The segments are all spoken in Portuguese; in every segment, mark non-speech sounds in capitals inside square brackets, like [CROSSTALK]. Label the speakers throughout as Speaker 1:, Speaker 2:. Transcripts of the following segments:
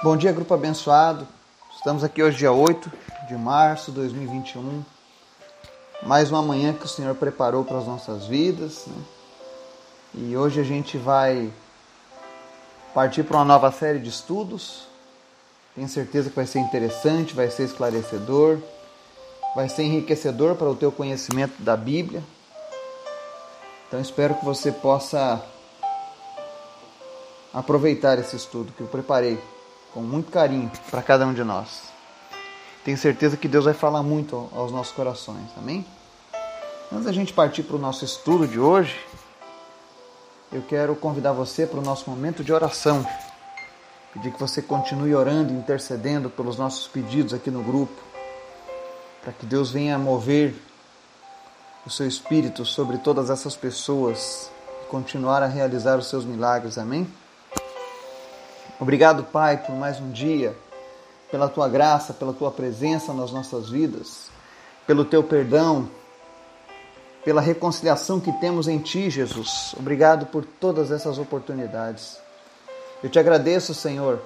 Speaker 1: Bom dia, grupo abençoado. Estamos aqui hoje, dia 8 de março de 2021. Mais uma manhã que o Senhor preparou para as nossas vidas. Né? E hoje a gente vai partir para uma nova série de estudos. Tenho certeza que vai ser interessante, vai ser esclarecedor, vai ser enriquecedor para o teu conhecimento da Bíblia. Então espero que você possa aproveitar esse estudo que eu preparei com muito carinho para cada um de nós. Tenho certeza que Deus vai falar muito aos nossos corações, amém? Antes da gente partir para o nosso estudo de hoje, eu quero convidar você para o nosso momento de oração. Pedir que você continue orando, intercedendo pelos nossos pedidos aqui no grupo, para que Deus venha mover o seu espírito sobre todas essas pessoas e continuar a realizar os seus milagres, amém? Obrigado, Pai, por mais um dia, pela tua graça, pela tua presença nas nossas vidas, pelo teu perdão, pela reconciliação que temos em Ti, Jesus. Obrigado por todas essas oportunidades. Eu te agradeço, Senhor,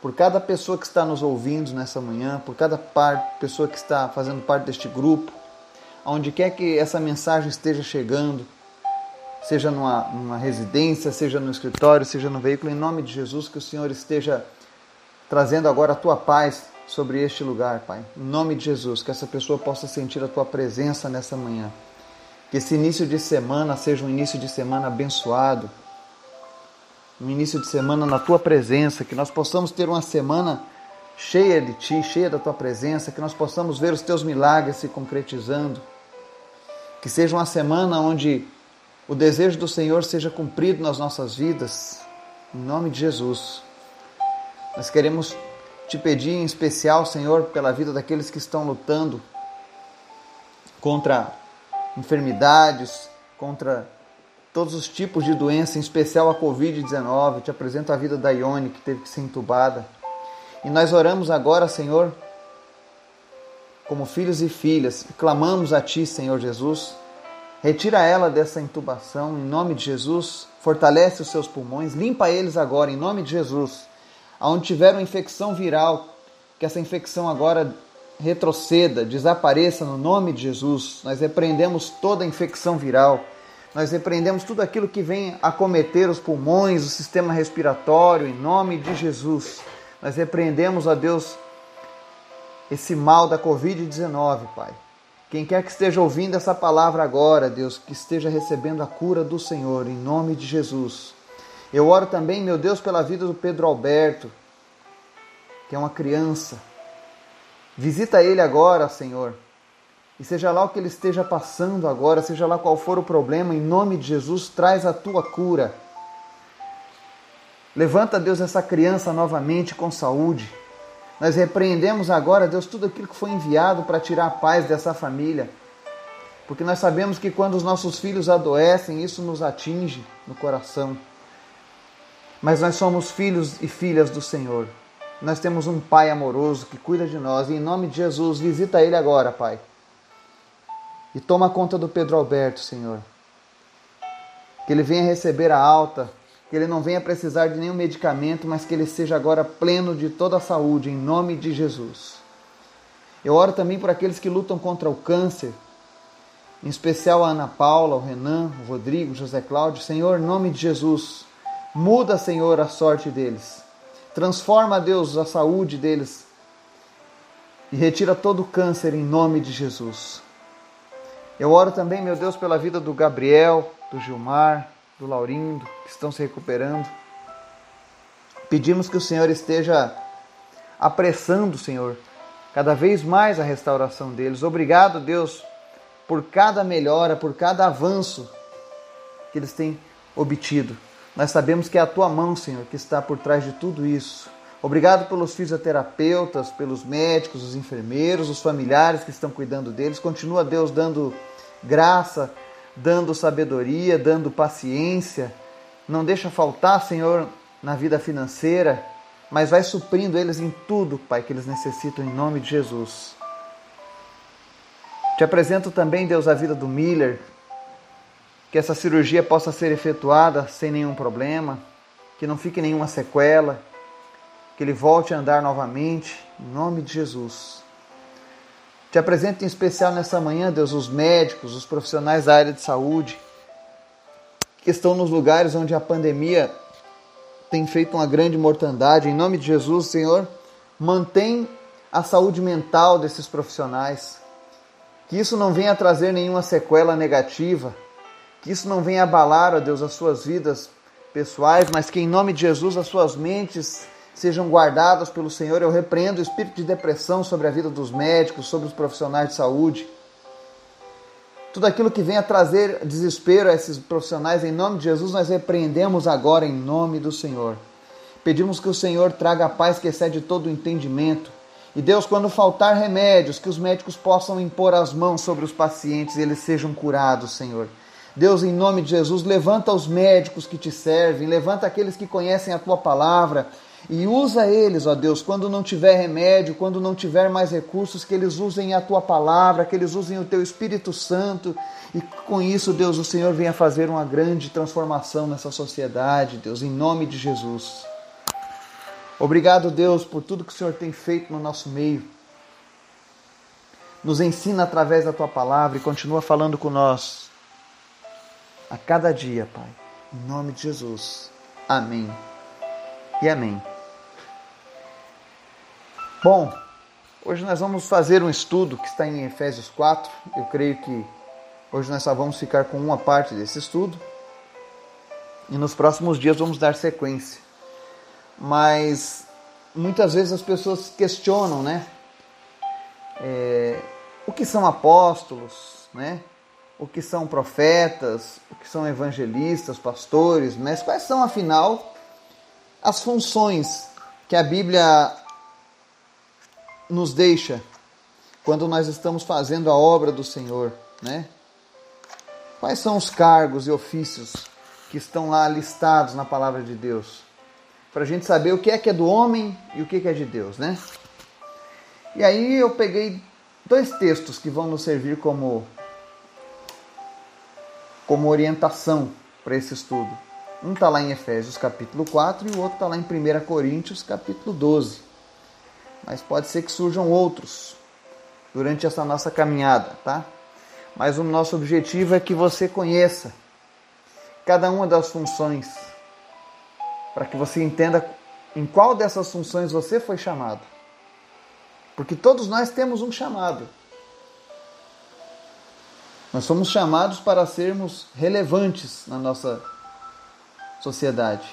Speaker 1: por cada pessoa que está nos ouvindo nessa manhã, por cada pessoa que está fazendo parte deste grupo, aonde quer que essa mensagem esteja chegando seja numa, numa residência, seja no escritório, seja no veículo, em nome de Jesus, que o Senhor esteja trazendo agora a tua paz sobre este lugar, Pai. Em nome de Jesus, que essa pessoa possa sentir a tua presença nessa manhã. Que esse início de semana seja um início de semana abençoado, um início de semana na tua presença, que nós possamos ter uma semana cheia de ti, cheia da tua presença, que nós possamos ver os teus milagres se concretizando. Que seja uma semana onde o desejo do Senhor seja cumprido nas nossas vidas, em nome de Jesus. Nós queremos te pedir em especial, Senhor, pela vida daqueles que estão lutando contra enfermidades, contra todos os tipos de doença, em especial a Covid-19. Te apresento a vida da Ione, que teve que ser entubada. E nós oramos agora, Senhor, como filhos e filhas, e clamamos a Ti, Senhor Jesus, Retira ela dessa intubação em nome de Jesus. Fortalece os seus pulmões, limpa eles agora em nome de Jesus. Aonde tiver uma infecção viral, que essa infecção agora retroceda, desapareça no nome de Jesus. Nós repreendemos toda a infecção viral. Nós repreendemos tudo aquilo que vem acometer os pulmões, o sistema respiratório, em nome de Jesus. Nós repreendemos, a Deus, esse mal da Covid-19, Pai. Quem quer que esteja ouvindo essa palavra agora, Deus, que esteja recebendo a cura do Senhor, em nome de Jesus. Eu oro também, meu Deus, pela vida do Pedro Alberto, que é uma criança. Visita ele agora, Senhor. E seja lá o que ele esteja passando agora, seja lá qual for o problema, em nome de Jesus, traz a tua cura. Levanta, Deus, essa criança novamente com saúde. Nós repreendemos agora, Deus, tudo aquilo que foi enviado para tirar a paz dessa família. Porque nós sabemos que quando os nossos filhos adoecem, isso nos atinge no coração. Mas nós somos filhos e filhas do Senhor. Nós temos um Pai amoroso que cuida de nós. E em nome de Jesus, visita Ele agora, Pai. E toma conta do Pedro Alberto, Senhor. Que ele venha receber a alta que ele não venha precisar de nenhum medicamento, mas que ele seja agora pleno de toda a saúde, em nome de Jesus. Eu oro também por aqueles que lutam contra o câncer, em especial a Ana Paula, o Renan, o Rodrigo, o José Cláudio. Senhor, em nome de Jesus, muda, Senhor, a sorte deles. Transforma, Deus, a saúde deles e retira todo o câncer em nome de Jesus. Eu oro também, meu Deus, pela vida do Gabriel, do Gilmar, do Laurindo, que estão se recuperando. Pedimos que o Senhor esteja apressando, Senhor, cada vez mais a restauração deles. Obrigado, Deus, por cada melhora, por cada avanço que eles têm obtido. Nós sabemos que é a tua mão, Senhor, que está por trás de tudo isso. Obrigado pelos fisioterapeutas, pelos médicos, os enfermeiros, os familiares que estão cuidando deles. Continua, Deus, dando graça, dando sabedoria, dando paciência. Não deixa faltar, Senhor, na vida financeira, mas vai suprindo eles em tudo, Pai, que eles necessitam em nome de Jesus. Te apresento também, Deus, a vida do Miller, que essa cirurgia possa ser efetuada sem nenhum problema, que não fique nenhuma sequela, que ele volte a andar novamente, em nome de Jesus. Te apresento em especial nessa manhã, Deus, os médicos, os profissionais da área de saúde, que estão nos lugares onde a pandemia tem feito uma grande mortandade. Em nome de Jesus, Senhor, mantém a saúde mental desses profissionais. Que isso não venha trazer nenhuma sequela negativa. Que isso não venha abalar, ó Deus, as suas vidas pessoais, mas que em nome de Jesus as suas mentes sejam guardadas pelo Senhor. Eu repreendo o espírito de depressão sobre a vida dos médicos, sobre os profissionais de saúde. Tudo aquilo que venha trazer desespero a esses profissionais, em nome de Jesus, nós repreendemos agora em nome do Senhor. Pedimos que o Senhor traga a paz que excede todo o entendimento. E Deus, quando faltar remédios, que os médicos possam impor as mãos sobre os pacientes e eles sejam curados, Senhor. Deus, em nome de Jesus, levanta os médicos que te servem, levanta aqueles que conhecem a tua palavra e usa eles, ó Deus, quando não tiver remédio, quando não tiver mais recursos, que eles usem a tua palavra, que eles usem o teu Espírito Santo e com isso, Deus, o Senhor venha fazer uma grande transformação nessa sociedade, Deus, em nome de Jesus. Obrigado, Deus, por tudo que o Senhor tem feito no nosso meio. Nos ensina através da tua palavra e continua falando com nós a cada dia, Pai. Em nome de Jesus. Amém. E amém. Bom, hoje nós vamos fazer um estudo que está em Efésios 4. Eu creio que hoje nós só vamos ficar com uma parte desse estudo. E nos próximos dias vamos dar sequência. Mas muitas vezes as pessoas questionam, né? É, o que são apóstolos, né? O que são profetas, o que são evangelistas, pastores, mas quais são afinal as funções que a Bíblia nos deixa quando nós estamos fazendo a obra do Senhor, né? Quais são os cargos e ofícios que estão lá listados na palavra de Deus? Para a gente saber o que é que é do homem e o que é de Deus, né? E aí eu peguei dois textos que vão nos servir como, como orientação para esse estudo. Um está lá em Efésios capítulo 4 e o outro está lá em 1 Coríntios capítulo 12 mas pode ser que surjam outros durante essa nossa caminhada, tá? Mas o nosso objetivo é que você conheça cada uma das funções, para que você entenda em qual dessas funções você foi chamado. Porque todos nós temos um chamado. Nós somos chamados para sermos relevantes na nossa sociedade.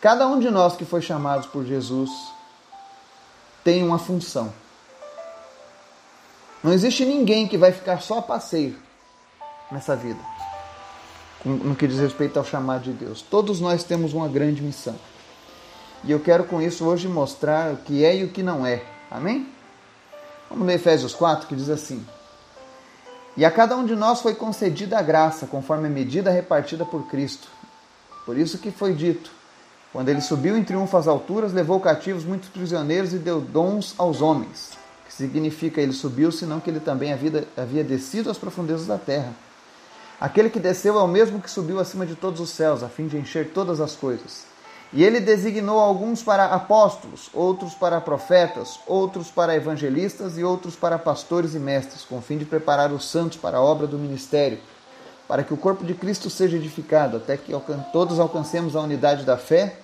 Speaker 1: Cada um de nós que foi chamado por Jesus tem uma função. Não existe ninguém que vai ficar só a passeio nessa vida, no que diz respeito ao chamado de Deus. Todos nós temos uma grande missão. E eu quero com isso hoje mostrar o que é e o que não é. Amém? Vamos ler Efésios 4, que diz assim: E a cada um de nós foi concedida a graça, conforme a medida repartida por Cristo. Por isso que foi dito: quando ele subiu em triunfo às alturas, levou cativos muitos prisioneiros e deu dons aos homens. Que significa ele subiu, senão que ele também havia, havia descido às profundezas da terra. Aquele que desceu é o mesmo que subiu acima de todos os céus, a fim de encher todas as coisas. E ele designou alguns para apóstolos, outros para profetas, outros para evangelistas e outros para pastores e mestres, com o fim de preparar os santos para a obra do ministério para que o corpo de Cristo seja edificado, até que todos alcancemos a unidade da fé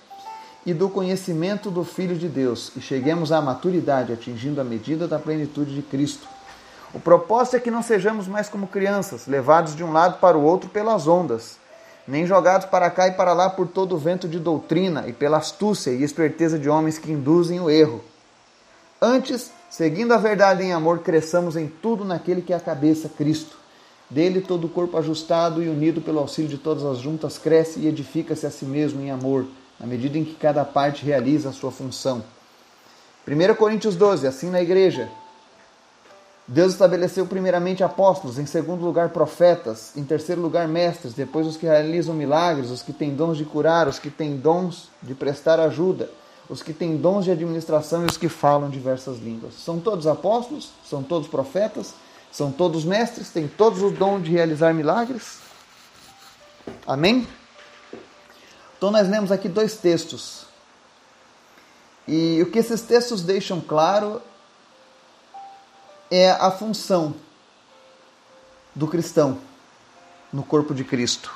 Speaker 1: e do conhecimento do Filho de Deus e cheguemos à maturidade, atingindo a medida da plenitude de Cristo. O propósito é que não sejamos mais como crianças, levados de um lado para o outro pelas ondas, nem jogados para cá e para lá por todo o vento de doutrina e pela astúcia e esperteza de homens que induzem o erro. Antes, seguindo a verdade em amor, cresçamos em tudo naquele que é a cabeça, Cristo dele todo o corpo ajustado e unido pelo auxílio de todas as juntas cresce e edifica-se a si mesmo em amor, na medida em que cada parte realiza a sua função. 1 Coríntios 12, assim na igreja. Deus estabeleceu primeiramente apóstolos, em segundo lugar profetas, em terceiro lugar mestres, depois os que realizam milagres, os que têm dons de curar, os que têm dons de prestar ajuda, os que têm dons de administração e os que falam diversas línguas. São todos apóstolos? São todos profetas? São todos mestres, têm todos o dom de realizar milagres. Amém? Então nós lemos aqui dois textos. E o que esses textos deixam claro é a função do cristão no corpo de Cristo,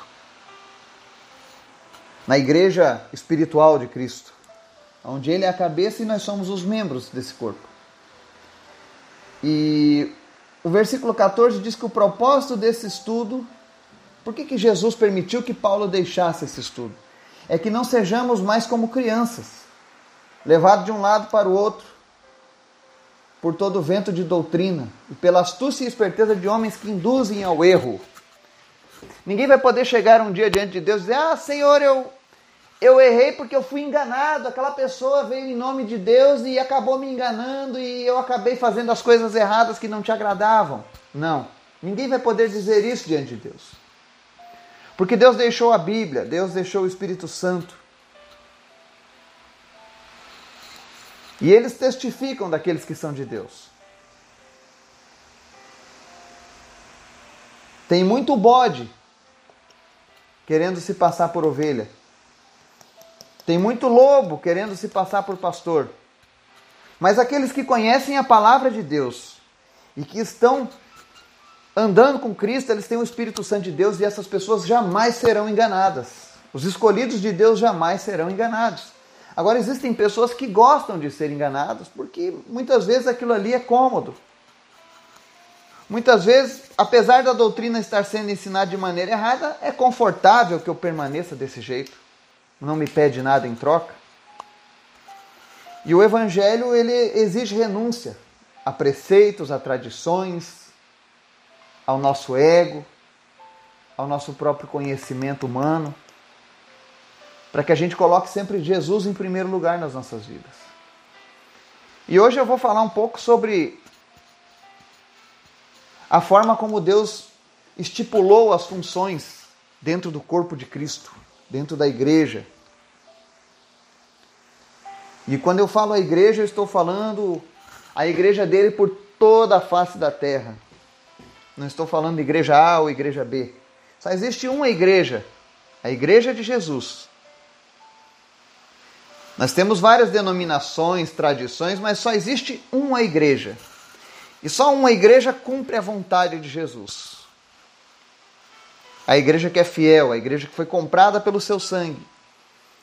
Speaker 1: na igreja espiritual de Cristo, onde ele é a cabeça e nós somos os membros desse corpo. E o versículo 14 diz que o propósito desse estudo, por que, que Jesus permitiu que Paulo deixasse esse estudo? É que não sejamos mais como crianças, levados de um lado para o outro, por todo o vento de doutrina e pela astúcia e esperteza de homens que induzem ao erro. Ninguém vai poder chegar um dia diante de Deus e dizer: Ah, Senhor, eu, eu errei porque eu fui enganado. Aquela pessoa veio em nome de Deus e acabou me enganando e eu acabei fazendo as coisas erradas que não te agradavam. Não. Ninguém vai poder dizer isso diante de Deus. Porque Deus deixou a Bíblia, Deus deixou o Espírito Santo. E eles testificam daqueles que são de Deus. Tem muito bode querendo se passar por ovelha. Tem muito lobo querendo se passar por pastor. Mas aqueles que conhecem a palavra de Deus e que estão andando com Cristo, eles têm o Espírito Santo de Deus e essas pessoas jamais serão enganadas. Os escolhidos de Deus jamais serão enganados. Agora, existem pessoas que gostam de ser enganadas porque muitas vezes aquilo ali é cômodo. Muitas vezes, apesar da doutrina estar sendo ensinada de maneira errada, é confortável que eu permaneça desse jeito não me pede nada em troca. E o evangelho ele exige renúncia a preceitos, a tradições, ao nosso ego, ao nosso próprio conhecimento humano, para que a gente coloque sempre Jesus em primeiro lugar nas nossas vidas. E hoje eu vou falar um pouco sobre a forma como Deus estipulou as funções dentro do corpo de Cristo dentro da igreja. E quando eu falo a igreja, eu estou falando a igreja dele por toda a face da terra. Não estou falando de igreja A ou igreja B. Só existe uma igreja, a igreja de Jesus. Nós temos várias denominações, tradições, mas só existe uma igreja. E só uma igreja cumpre a vontade de Jesus a igreja que é fiel, a igreja que foi comprada pelo seu sangue,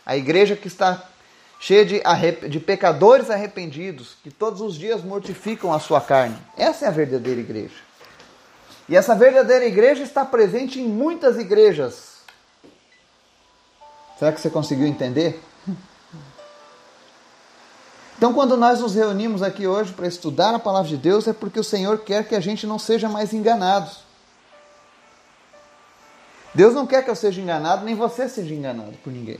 Speaker 1: a igreja que está cheia de, de pecadores arrependidos, que todos os dias mortificam a sua carne. Essa é a verdadeira igreja. E essa verdadeira igreja está presente em muitas igrejas. Será que você conseguiu entender? Então, quando nós nos reunimos aqui hoje para estudar a palavra de Deus, é porque o Senhor quer que a gente não seja mais enganados. Deus não quer que eu seja enganado, nem você seja enganado por ninguém.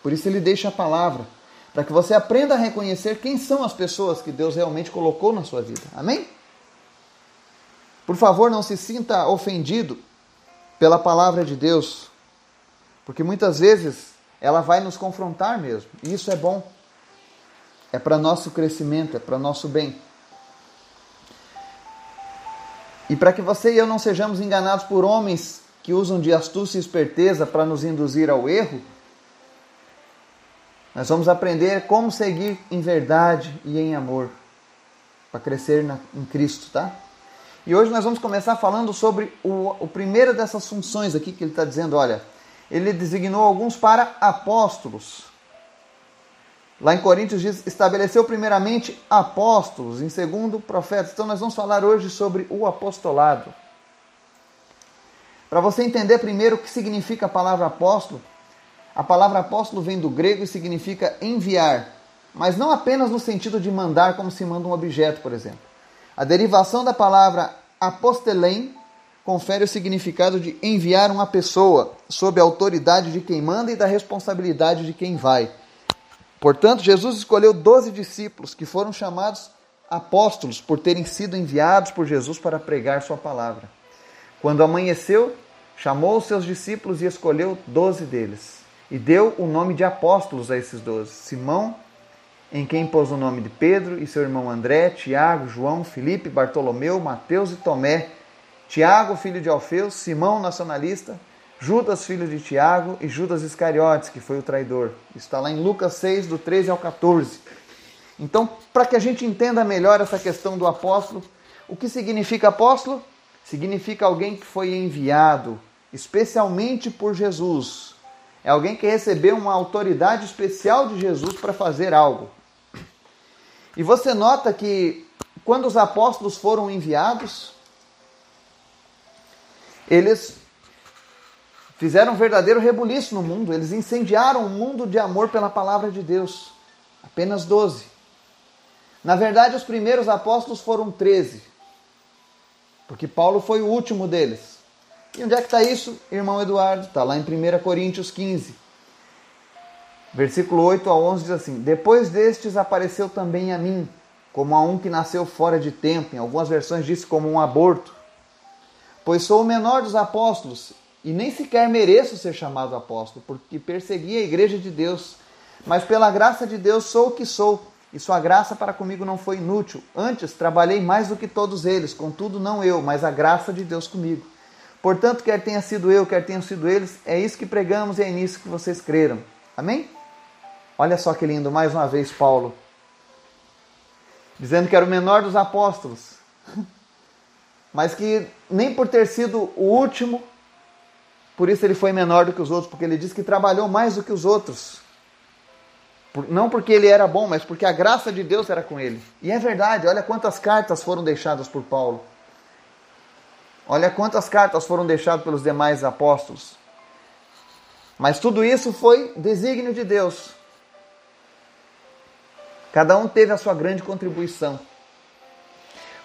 Speaker 1: Por isso ele deixa a palavra, para que você aprenda a reconhecer quem são as pessoas que Deus realmente colocou na sua vida. Amém? Por favor, não se sinta ofendido pela palavra de Deus, porque muitas vezes ela vai nos confrontar mesmo, e isso é bom. É para nosso crescimento, é para nosso bem. E para que você e eu não sejamos enganados por homens que usam de astúcia e esperteza para nos induzir ao erro, nós vamos aprender como seguir em verdade e em amor, para crescer na, em Cristo, tá? E hoje nós vamos começar falando sobre o, o primeiro dessas funções aqui que ele está dizendo, olha, ele designou alguns para apóstolos. Lá em Coríntios diz, estabeleceu primeiramente apóstolos, em segundo profetas. Então nós vamos falar hoje sobre o apostolado. Para você entender primeiro o que significa a palavra apóstolo, a palavra apóstolo vem do grego e significa enviar, mas não apenas no sentido de mandar como se manda um objeto, por exemplo. A derivação da palavra apostelém confere o significado de enviar uma pessoa sob a autoridade de quem manda e da responsabilidade de quem vai. Portanto, Jesus escolheu doze discípulos que foram chamados apóstolos por terem sido enviados por Jesus para pregar sua palavra. Quando amanheceu, chamou os seus discípulos e escolheu doze deles. E deu o nome de apóstolos a esses doze: Simão, em quem pôs o nome de Pedro, e seu irmão André, Tiago, João, Felipe, Bartolomeu, Mateus e Tomé, Tiago, filho de Alfeu, Simão, nacionalista, Judas, filho de Tiago, e Judas Iscariotes, que foi o traidor. Está lá em Lucas 6, do 13 ao 14. Então, para que a gente entenda melhor essa questão do apóstolo, o que significa apóstolo? Significa alguém que foi enviado especialmente por Jesus. É alguém que recebeu uma autoridade especial de Jesus para fazer algo. E você nota que quando os apóstolos foram enviados, eles fizeram um verdadeiro rebuliço no mundo, eles incendiaram o mundo de amor pela palavra de Deus. Apenas doze. Na verdade, os primeiros apóstolos foram treze, porque Paulo foi o último deles. E onde é que está isso, irmão Eduardo? Está lá em 1 Coríntios 15. Versículo 8 a 11 diz assim: Depois destes apareceu também a mim, como a um que nasceu fora de tempo, em algumas versões diz como um aborto. Pois sou o menor dos apóstolos e nem sequer mereço ser chamado apóstolo, porque persegui a igreja de Deus. Mas pela graça de Deus sou o que sou, e sua graça para comigo não foi inútil. Antes trabalhei mais do que todos eles, contudo não eu, mas a graça de Deus comigo. Portanto, quer tenha sido eu, quer tenham sido eles, é isso que pregamos e é nisso que vocês creram. Amém? Olha só que lindo, mais uma vez Paulo, dizendo que era o menor dos apóstolos, [LAUGHS] mas que nem por ter sido o último, por isso ele foi menor do que os outros, porque ele diz que trabalhou mais do que os outros. Não porque ele era bom, mas porque a graça de Deus era com ele. E é verdade, olha quantas cartas foram deixadas por Paulo. Olha quantas cartas foram deixadas pelos demais apóstolos. Mas tudo isso foi desígnio de Deus. Cada um teve a sua grande contribuição.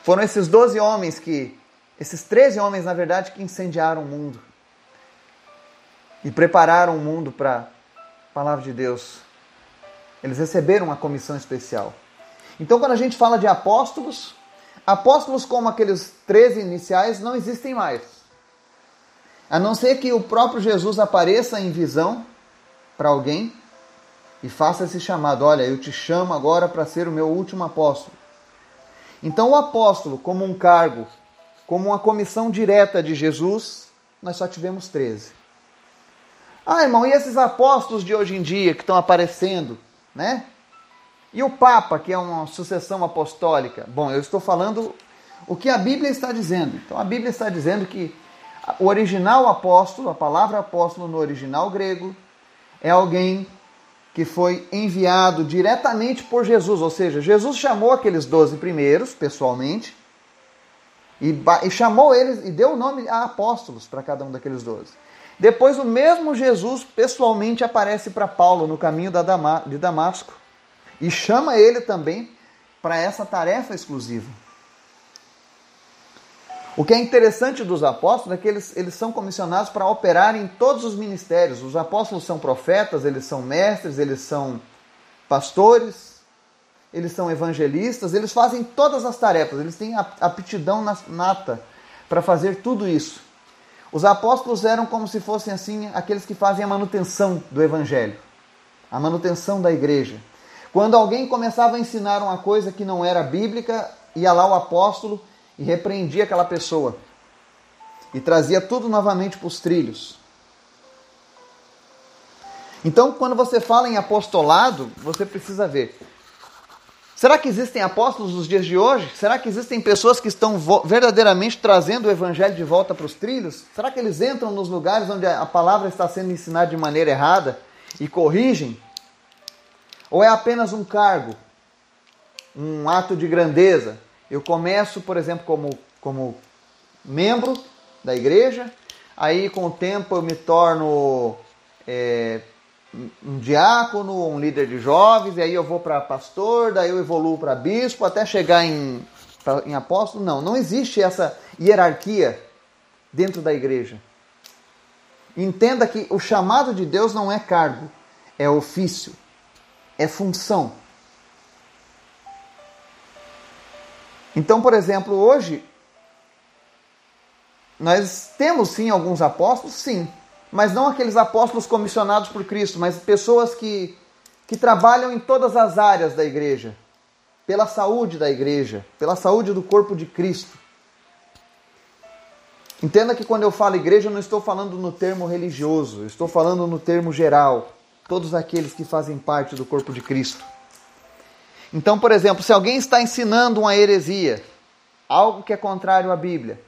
Speaker 1: Foram esses 12 homens que, esses 13 homens, na verdade, que incendiaram o mundo e prepararam o mundo para a palavra de Deus. Eles receberam uma comissão especial. Então, quando a gente fala de apóstolos, apóstolos como aqueles 13 iniciais não existem mais. A não ser que o próprio Jesus apareça em visão para alguém e faça esse chamado: Olha, eu te chamo agora para ser o meu último apóstolo. Então, o apóstolo, como um cargo, como uma comissão direta de Jesus, nós só tivemos 13. Ah, irmão, e esses apóstolos de hoje em dia que estão aparecendo, né? E o Papa, que é uma sucessão apostólica? Bom, eu estou falando o que a Bíblia está dizendo. Então, a Bíblia está dizendo que o original apóstolo, a palavra apóstolo no original grego, é alguém que foi enviado diretamente por Jesus, ou seja, Jesus chamou aqueles doze primeiros pessoalmente e, e chamou eles e deu o nome a apóstolos para cada um daqueles doze. Depois, o mesmo Jesus pessoalmente aparece para Paulo no caminho de Damasco e chama ele também para essa tarefa exclusiva. O que é interessante dos apóstolos é que eles, eles são comissionados para operar em todos os ministérios. Os apóstolos são profetas, eles são mestres, eles são pastores, eles são evangelistas, eles fazem todas as tarefas, eles têm aptidão nata para fazer tudo isso. Os apóstolos eram como se fossem assim aqueles que fazem a manutenção do evangelho, a manutenção da igreja. Quando alguém começava a ensinar uma coisa que não era bíblica, ia lá o apóstolo e repreendia aquela pessoa e trazia tudo novamente para os trilhos. Então, quando você fala em apostolado, você precisa ver Será que existem apóstolos nos dias de hoje? Será que existem pessoas que estão verdadeiramente trazendo o evangelho de volta para os trilhos? Será que eles entram nos lugares onde a palavra está sendo ensinada de maneira errada e corrigem? Ou é apenas um cargo, um ato de grandeza? Eu começo, por exemplo, como, como membro da igreja, aí com o tempo eu me torno é, um diácono, um líder de jovens, e aí eu vou para pastor, daí eu evoluo para bispo, até chegar em, pra, em apóstolo. Não, não existe essa hierarquia dentro da igreja. Entenda que o chamado de Deus não é cargo, é ofício, é função. Então, por exemplo, hoje, nós temos sim alguns apóstolos, sim, mas não aqueles apóstolos comissionados por Cristo, mas pessoas que, que trabalham em todas as áreas da igreja, pela saúde da igreja, pela saúde do corpo de Cristo. Entenda que quando eu falo igreja, eu não estou falando no termo religioso, eu estou falando no termo geral. Todos aqueles que fazem parte do corpo de Cristo. Então, por exemplo, se alguém está ensinando uma heresia, algo que é contrário à Bíblia,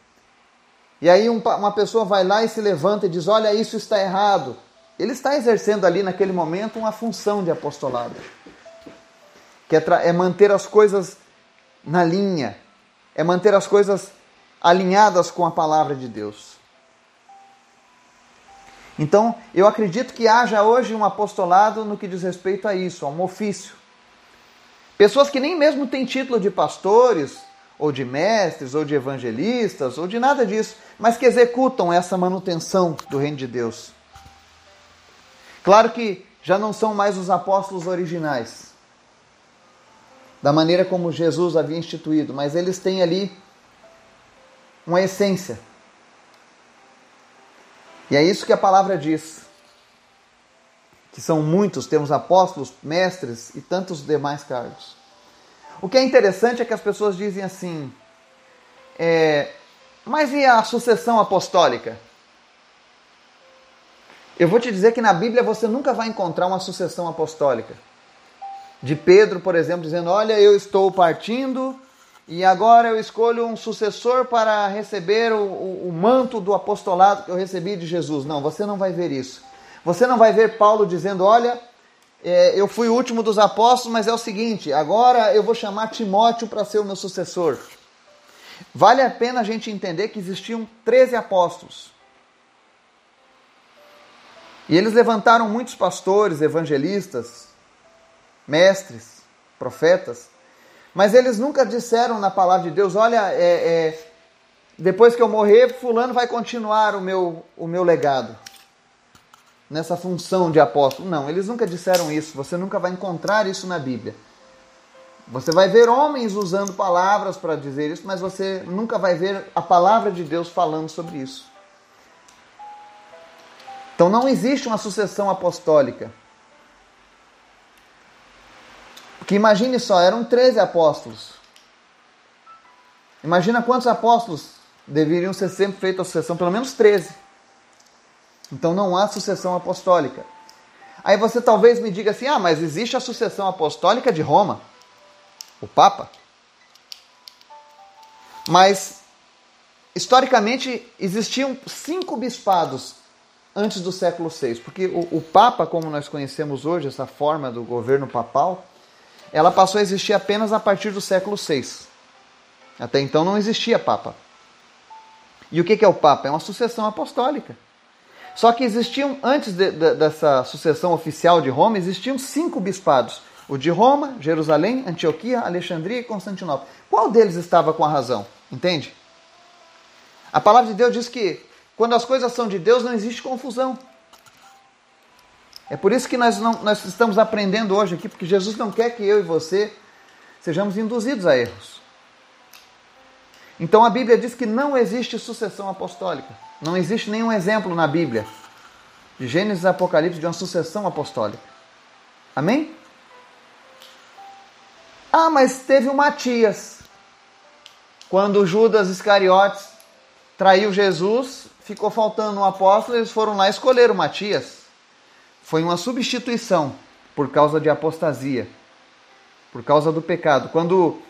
Speaker 1: e aí uma pessoa vai lá e se levanta e diz: Olha, isso está errado. Ele está exercendo ali naquele momento uma função de apostolado, que é, é manter as coisas na linha, é manter as coisas alinhadas com a palavra de Deus. Então, eu acredito que haja hoje um apostolado no que diz respeito a isso, a um ofício. Pessoas que nem mesmo têm título de pastores, ou de mestres, ou de evangelistas, ou de nada disso, mas que executam essa manutenção do reino de Deus. Claro que já não são mais os apóstolos originais, da maneira como Jesus havia instituído, mas eles têm ali uma essência. E é isso que a palavra diz. Que são muitos, temos apóstolos, mestres e tantos demais cargos. O que é interessante é que as pessoas dizem assim: é, mas e a sucessão apostólica? Eu vou te dizer que na Bíblia você nunca vai encontrar uma sucessão apostólica. De Pedro, por exemplo, dizendo: Olha, eu estou partindo e agora eu escolho um sucessor para receber o, o, o, manto do apostolado que eu recebi de Jesus. Não, você não vai ver isso. Você não vai ver Paulo dizendo: Olha, é, eu fui o último dos apóstolos, mas é o seguinte: agora eu vou chamar Timóteo para ser o meu sucessor. Vale a pena a gente entender que existiam 13 apóstolos. E eles levantaram muitos pastores, evangelistas, mestres, profetas, mas eles nunca disseram na palavra de Deus: olha, é, é, depois que eu morrer, Fulano vai continuar o meu, o meu legado, nessa função de apóstolo. Não, eles nunca disseram isso, você nunca vai encontrar isso na Bíblia. Você vai ver homens usando palavras para dizer isso, mas você nunca vai ver a palavra de Deus falando sobre isso. Então não existe uma sucessão apostólica. Porque imagine só, eram 13 apóstolos. Imagina quantos apóstolos deveriam ser sempre feita a sucessão, pelo menos 13. Então não há sucessão apostólica. Aí você talvez me diga assim: ah, mas existe a sucessão apostólica de Roma o Papa. Mas, historicamente, existiam cinco bispados antes do século VI, porque o, o, Papa, como nós conhecemos hoje, essa forma do governo papal, ela passou a existir apenas a partir do século VI. Até então não existia Papa. E o que é o Papa? É uma sucessão apostólica. Só que existiam, antes de, de, dessa sucessão oficial de Roma, existiam cinco bispados. O de Roma, Jerusalém, Antioquia, Alexandria e Constantinopla. Qual deles estava com a razão? Entende? A palavra de Deus diz que quando as coisas são de Deus não existe confusão. É por isso que nós, não, nós estamos aprendendo hoje aqui, porque Jesus não quer que eu e você sejamos induzidos a erros. Então a Bíblia diz que não existe sucessão apostólica. Não existe nenhum exemplo na Bíblia, de Gênesis e Apocalipse, de uma sucessão apostólica. Amém? Ah, mas teve o Matias. Quando Judas Iscariotes traiu Jesus, ficou faltando um apóstolo, eles foram lá escolher o Matias. Foi uma substituição por causa de apostasia, por causa do pecado. Quando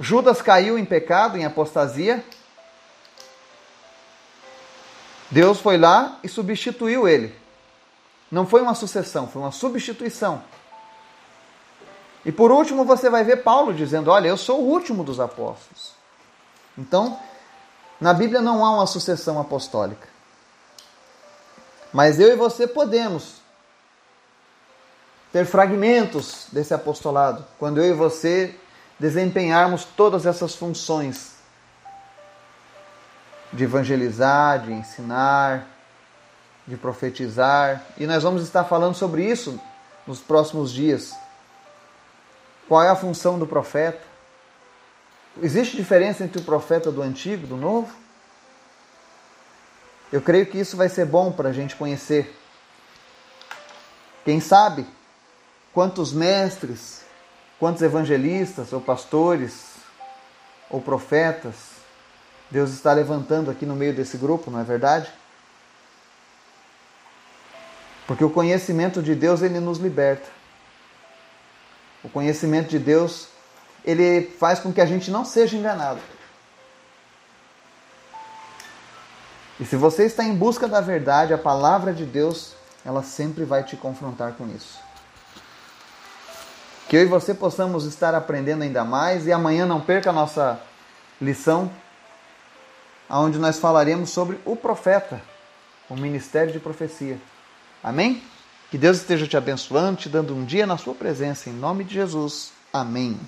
Speaker 1: Judas caiu em pecado, em apostasia, Deus foi lá e substituiu ele. Não foi uma sucessão, foi uma substituição. E por último, você vai ver Paulo dizendo: Olha, eu sou o último dos apóstolos. Então, na Bíblia não há uma sucessão apostólica. Mas eu e você podemos ter fragmentos desse apostolado quando eu e você desempenharmos todas essas funções de evangelizar, de ensinar, de profetizar. E nós vamos estar falando sobre isso nos próximos dias. Qual é a função do profeta? Existe diferença entre o profeta do antigo e do novo? Eu creio que isso vai ser bom para a gente conhecer. Quem sabe quantos mestres, quantos evangelistas ou pastores ou profetas Deus está levantando aqui no meio desse grupo, não é verdade? Porque o conhecimento de Deus ele nos liberta. O conhecimento de Deus ele faz com que a gente não seja enganado. E se você está em busca da verdade, a palavra de Deus, ela sempre vai te confrontar com isso. Que eu e você possamos estar aprendendo ainda mais e amanhã não perca a nossa lição, onde nós falaremos sobre o profeta, o ministério de profecia. Amém? Que Deus esteja te abençoando, te dando um dia na sua presença, em nome de Jesus. Amém.